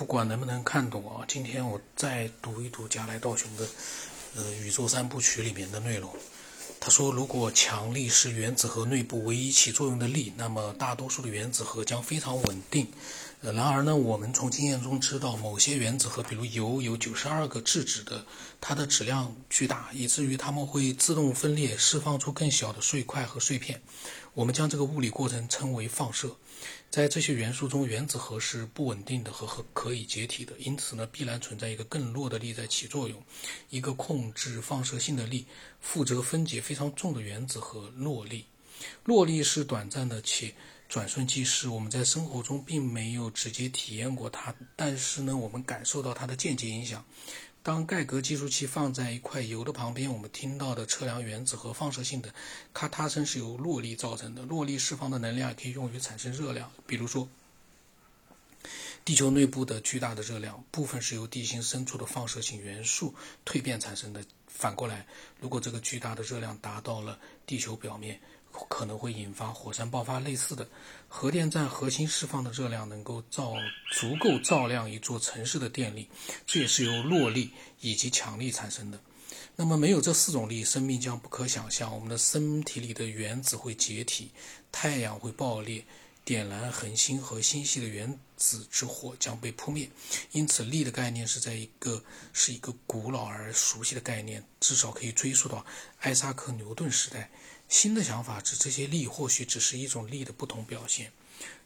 不管能不能看懂啊，今天我再读一读加来道雄的呃宇宙三部曲里面的内容。他说，如果强力是原子核内部唯一起作用的力，那么大多数的原子核将非常稳定。呃，然而呢，我们从经验中知道，某些原子核，比如铀，有九十二个质子的，它的质量巨大，以至于它们会自动分裂，释放出更小的碎块和碎片。我们将这个物理过程称为放射。在这些元素中，原子核是不稳定的和和可以解体的，因此呢，必然存在一个更弱的力在起作用，一个控制放射性的力，负责分解非常重的原子核。弱力，弱力是短暂的且转瞬即逝，我们在生活中并没有直接体验过它，但是呢，我们感受到它的间接影响。当盖格计数器放在一块铀的旁边，我们听到的测量原子核放射性的咔嗒声是由落力造成的。落力释放的能量可以用于产生热量，比如说，地球内部的巨大的热量部分是由地心深处的放射性元素蜕变产生的。反过来，如果这个巨大的热量达到了地球表面，可能会引发火山爆发。类似的，核电站核心释放的热量能够照足够照亮一座城市的电力，这也是由弱力以及强力产生的。那么，没有这四种力，生命将不可想象。我们的身体里的原子会解体，太阳会爆裂，点燃恒星和星系的原子之火将被扑灭。因此，力的概念是在一个是一个古老而熟悉的概念，至少可以追溯到艾萨克·牛顿时代。新的想法指这些力或许只是一种力的不同表现。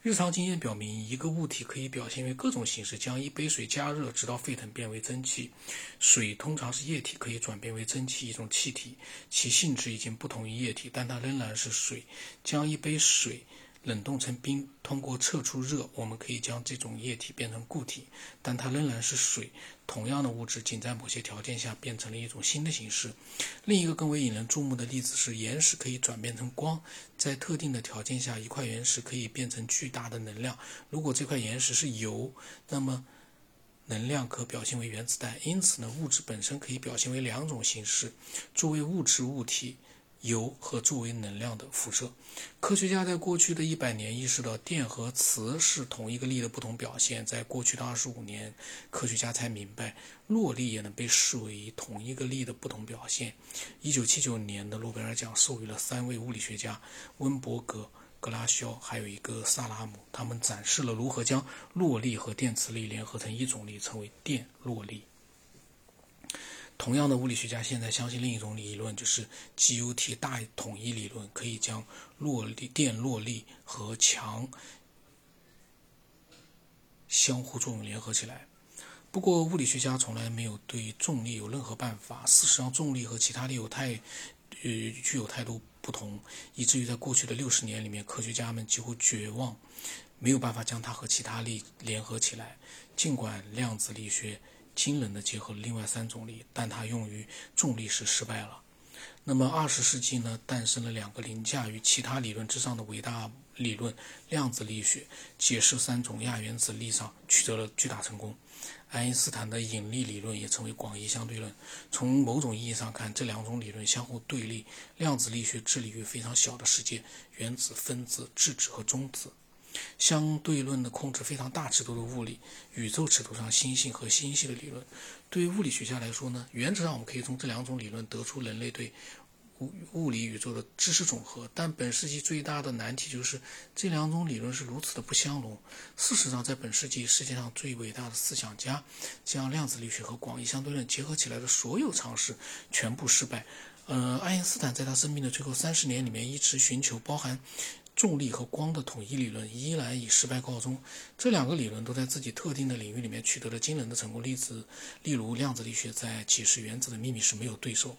日常经验表明，一个物体可以表现为各种形式。将一杯水加热直到沸腾变为蒸汽，水通常是液体，可以转变为蒸汽，一种气体，其性质已经不同于液体，但它仍然是水。将一杯水。冷冻成冰，通过测出热，我们可以将这种液体变成固体，但它仍然是水。同样的物质，仅在某些条件下变成了一种新的形式。另一个更为引人注目的例子是，岩石可以转变成光。在特定的条件下，一块岩石可以变成巨大的能量。如果这块岩石是铀，那么能量可表现为原子弹。因此呢，物质本身可以表现为两种形式，作为物质物体。铀和作为能量的辐射，科学家在过去的一百年意识到电和磁是同一个力的不同表现。在过去的二十五年，科学家才明白弱力也能被视为同一个力的不同表现。一九七九年的诺贝尔奖授予了三位物理学家温伯格、格拉肖，还有一个萨拉姆，他们展示了如何将弱力和电磁力联合成一种力，称为电弱力。同样的，物理学家现在相信另一种理论，就是 GUT 大统一理论，可以将弱力、电弱力和强相互作用联合起来。不过，物理学家从来没有对重力有任何办法。事实上，重力和其他力有太呃具有太多不同，以至于在过去的六十年里面，科学家们几乎绝望，没有办法将它和其他力联合起来。尽管量子力学。惊人的结合了另外三种力，但它用于重力时失败了。那么，二十世纪呢，诞生了两个凌驾于其他理论之上的伟大理论——量子力学，解释三种亚原子力上取得了巨大成功。爱因斯坦的引力理论也成为广义相对论。从某种意义上看，这两种理论相互对立。量子力学致力于非常小的世界：原子、分子、质子和中子。相对论的控制非常大尺度的物理，宇宙尺度上星星和星系的理论。对于物理学家来说呢，原则上我们可以从这两种理论得出人类对物物理宇宙的知识总和。但本世纪最大的难题就是这两种理论是如此的不相容。事实上，在本世纪世界上最伟大的思想家将量子力学和广义相对论结合起来的所有尝试全部失败。呃，爱因斯坦在他生命的最后三十年里面一直寻求包含。重力和光的统一理论依然以失败告终。这两个理论都在自己特定的领域里面取得了惊人的成功。例子，例如量子力学在解释原子的秘密时没有对手。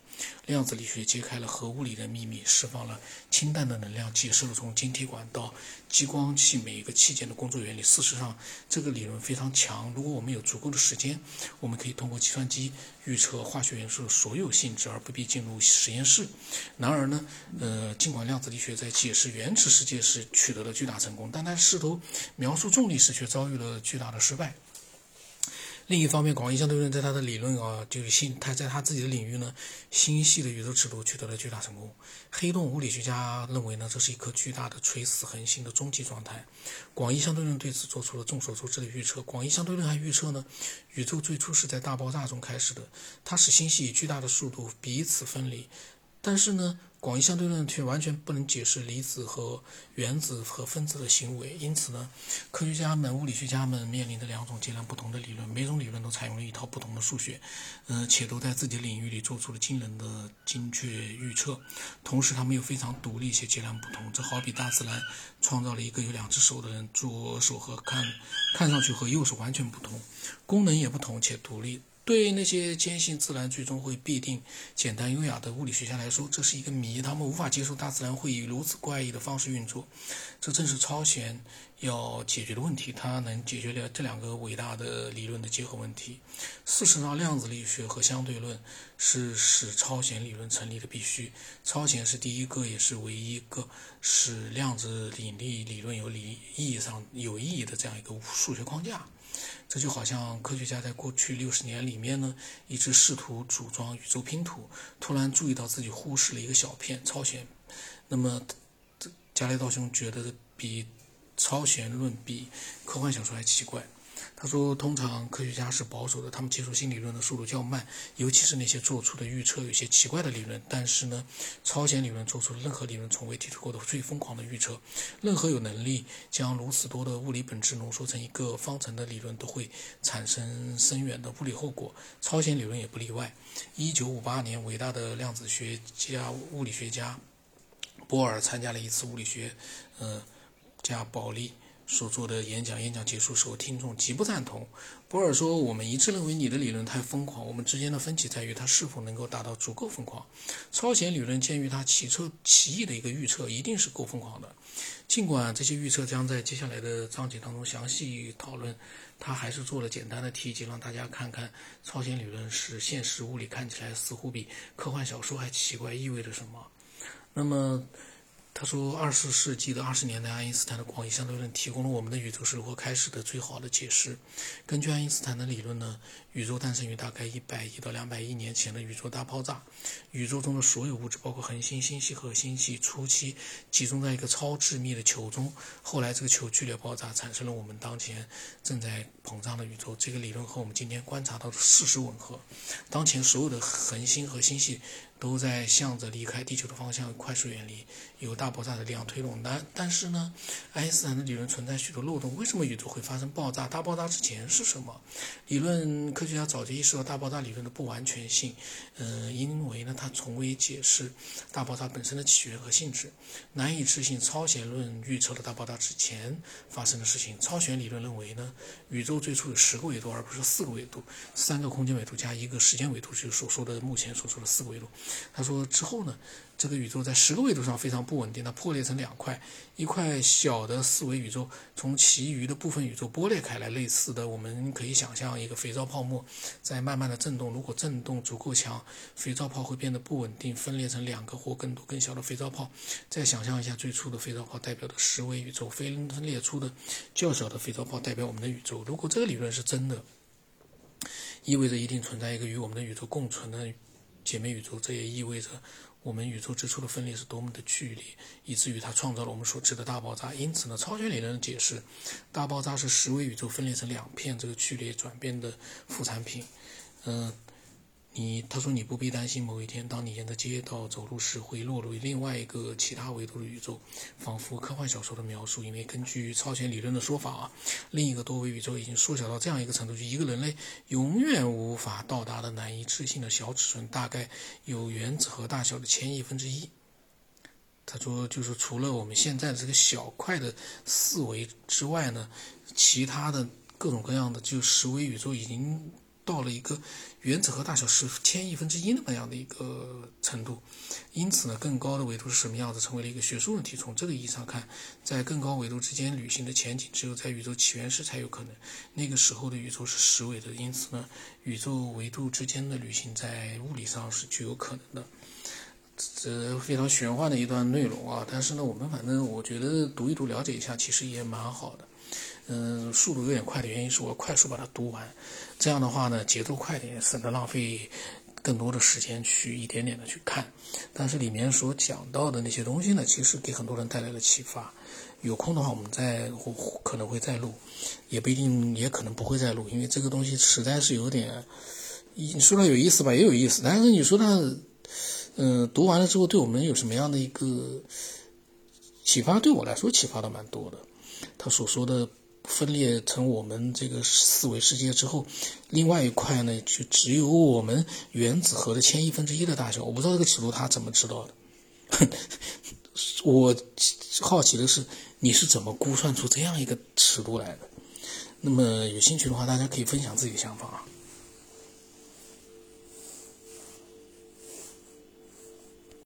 量子力学揭开了核物理的秘密，释放了氢弹的能量，解释了从晶体管到激光器每一个器件的工作原理。事实上，这个理论非常强。如果我们有足够的时间，我们可以通过计算机预测化学元素所有性质，而不必进入实验室。然而呢，呃，尽管量子力学在解释原子世界时取得了巨大成功，但它试图描述重力时却遭遇了巨大的失败。另一方面，广义相对论在他的理论啊，就是星，他在他自己的领域呢，星系的宇宙尺度取得了巨大成功。黑洞物理学家认为呢，这是一颗巨大的垂死恒星的终极状态。广义相对论对此做出了众所周知的预测。广义相对论还预测呢，宇宙最初是在大爆炸中开始的，它使星系以巨大的速度彼此分离。但是呢，广义相对论却完全不能解释离子和原子和分子的行为。因此呢，科学家们、物理学家们面临的两种截然不同的理论，每种理论都采用了一套不同的数学，呃，且都在自己领域里做出了惊人的精确预测。同时，他们又非常独立且截然不同。这好比大自然创造了一个有两只手的人，左手和看看上去和右手完全不同，功能也不同且独立。对那些坚信自然最终会必定简单优雅的物理学家来说，这是一个谜。他们无法接受大自然会以如此怪异的方式运作。这正是超弦要解决的问题。它能解决了这两个伟大的理论的结合问题。事实上，量子力学和相对论是使超弦理论成立的必须。超弦是第一个也是唯一一个使量子引力理论有理意义上有意义的这样一个数学框架。这就好像科学家在过去六十年里面呢，一直试图组装宇宙拼图，突然注意到自己忽视了一个小片超弦。那么，加雷道兄觉得比超弦论比科幻小说还奇怪。他说：“通常科学家是保守的，他们接受新理论的速度较慢，尤其是那些做出的预测有些奇怪的理论。但是呢，超弦理论做出了任何理论从未提出过的最疯狂的预测。任何有能力将如此多的物理本质浓缩成一个方程的理论，都会产生深远的物理后果。超弦理论也不例外。1958年，伟大的量子学家、物理学家波尔参加了一次物理学，呃，加保利。”所做的演讲，演讲结束时候，听众极不赞同。波尔说：“我们一致认为你的理论太疯狂，我们之间的分歧在于它是否能够达到足够疯狂。超弦理论鉴于它奇特奇异的一个预测，一定是够疯狂的。尽管这些预测将在接下来的章节当中详细讨论，他还是做了简单的提及，让大家看看超弦理论使现实物理看起来似乎比科幻小说还奇怪意味着什么。那么。”他说：“二十世纪的二十年代，爱因斯坦的广义相对论提供了我们的宇宙是如何开始的最好的解释。根据爱因斯坦的理论呢，宇宙诞生于大概一百亿到两百亿年前的宇宙大爆炸。宇宙中的所有物质，包括恒星、星系和星系，初期集中在一个超致密的球中。后来，这个球剧烈爆炸，产生了我们当前正在膨胀的宇宙。这个理论和我们今天观察到的事实吻合。当前所有的恒星和星系。”都在向着离开地球的方向快速远离，由大爆炸的力量推动。但但是呢，爱因斯坦的理论存在许多漏洞。为什么宇宙会发生爆炸？大爆炸之前是什么？理论科学家早就意识到大爆炸理论的不完全性。嗯，因为呢，他从未解释大爆炸本身的起源和性质。难以置信，超弦论预测了大爆炸之前发生的事情。超弦理论认为呢，宇宙最初有十个维度，而不是四个维度，三个空间维度加一个时间维度，就是所说的目前所说的四个维度。他说：“之后呢，这个宇宙在十个维度上非常不稳定，它破裂成两块，一块小的四维宇宙从其余的部分宇宙剥裂开来。类似的，我们可以想象一个肥皂泡沫在慢慢的震动。如果震动足够强，肥皂泡会变得不稳定，分裂成两个或更多更小的肥皂泡。再想象一下最初的肥皂泡代表的十维宇宙，分裂出的较小的肥皂泡代表我们的宇宙。如果这个理论是真的，意味着一定存在一个与我们的宇宙共存的。”姐妹宇宙，这也意味着我们宇宙之初的分裂是多么的剧烈，以至于它创造了我们所知的大爆炸。因此呢，超弦理论解释，大爆炸是十维宇宙分裂成两片这个剧烈转变的副产品。嗯。你他说你不必担心，某一天当你沿着街道走路时会落入另外一个其他维度的宇宙，仿佛科幻小说的描述。因为根据超弦理论的说法啊，另一个多维宇宙已经缩小到这样一个程度，就一个人类永远无法到达的难以置信的小尺寸，大概有原子核大小的千亿分之一。他说，就是除了我们现在的这个小块的四维之外呢，其他的各种各样的就十维宇宙已经。到了一个原子核大小十千亿分之一那样的一个程度，因此呢，更高的维度是什么样子，成为了一个学术问题。从这个意义上看，在更高维度之间旅行的前景，只有在宇宙起源时才有可能。那个时候的宇宙是十维的，因此呢，宇宙维度之间的旅行在物理上是具有可能的。这非常玄幻的一段内容啊！但是呢，我们反正我觉得读一读、了解一下，其实也蛮好的。嗯，速度有点快的原因是我快速把它读完，这样的话呢，节奏快点，省得浪费更多的时间去一点点的去看。但是里面所讲到的那些东西呢，其实给很多人带来了启发。有空的话，我们再可能会再录，也不一定，也可能不会再录，因为这个东西实在是有点，你说它有意思吧，也有意思，但是你说它，嗯，读完了之后对我们有什么样的一个启发？对我来说启发的蛮多的。他所说的分裂成我们这个四维世界之后，另外一块呢，就只有我们原子核的千亿分之一的大小。我不知道这个尺度他怎么知道的。我好奇的是，你是怎么估算出这样一个尺度来的？那么有兴趣的话，大家可以分享自己的想法啊。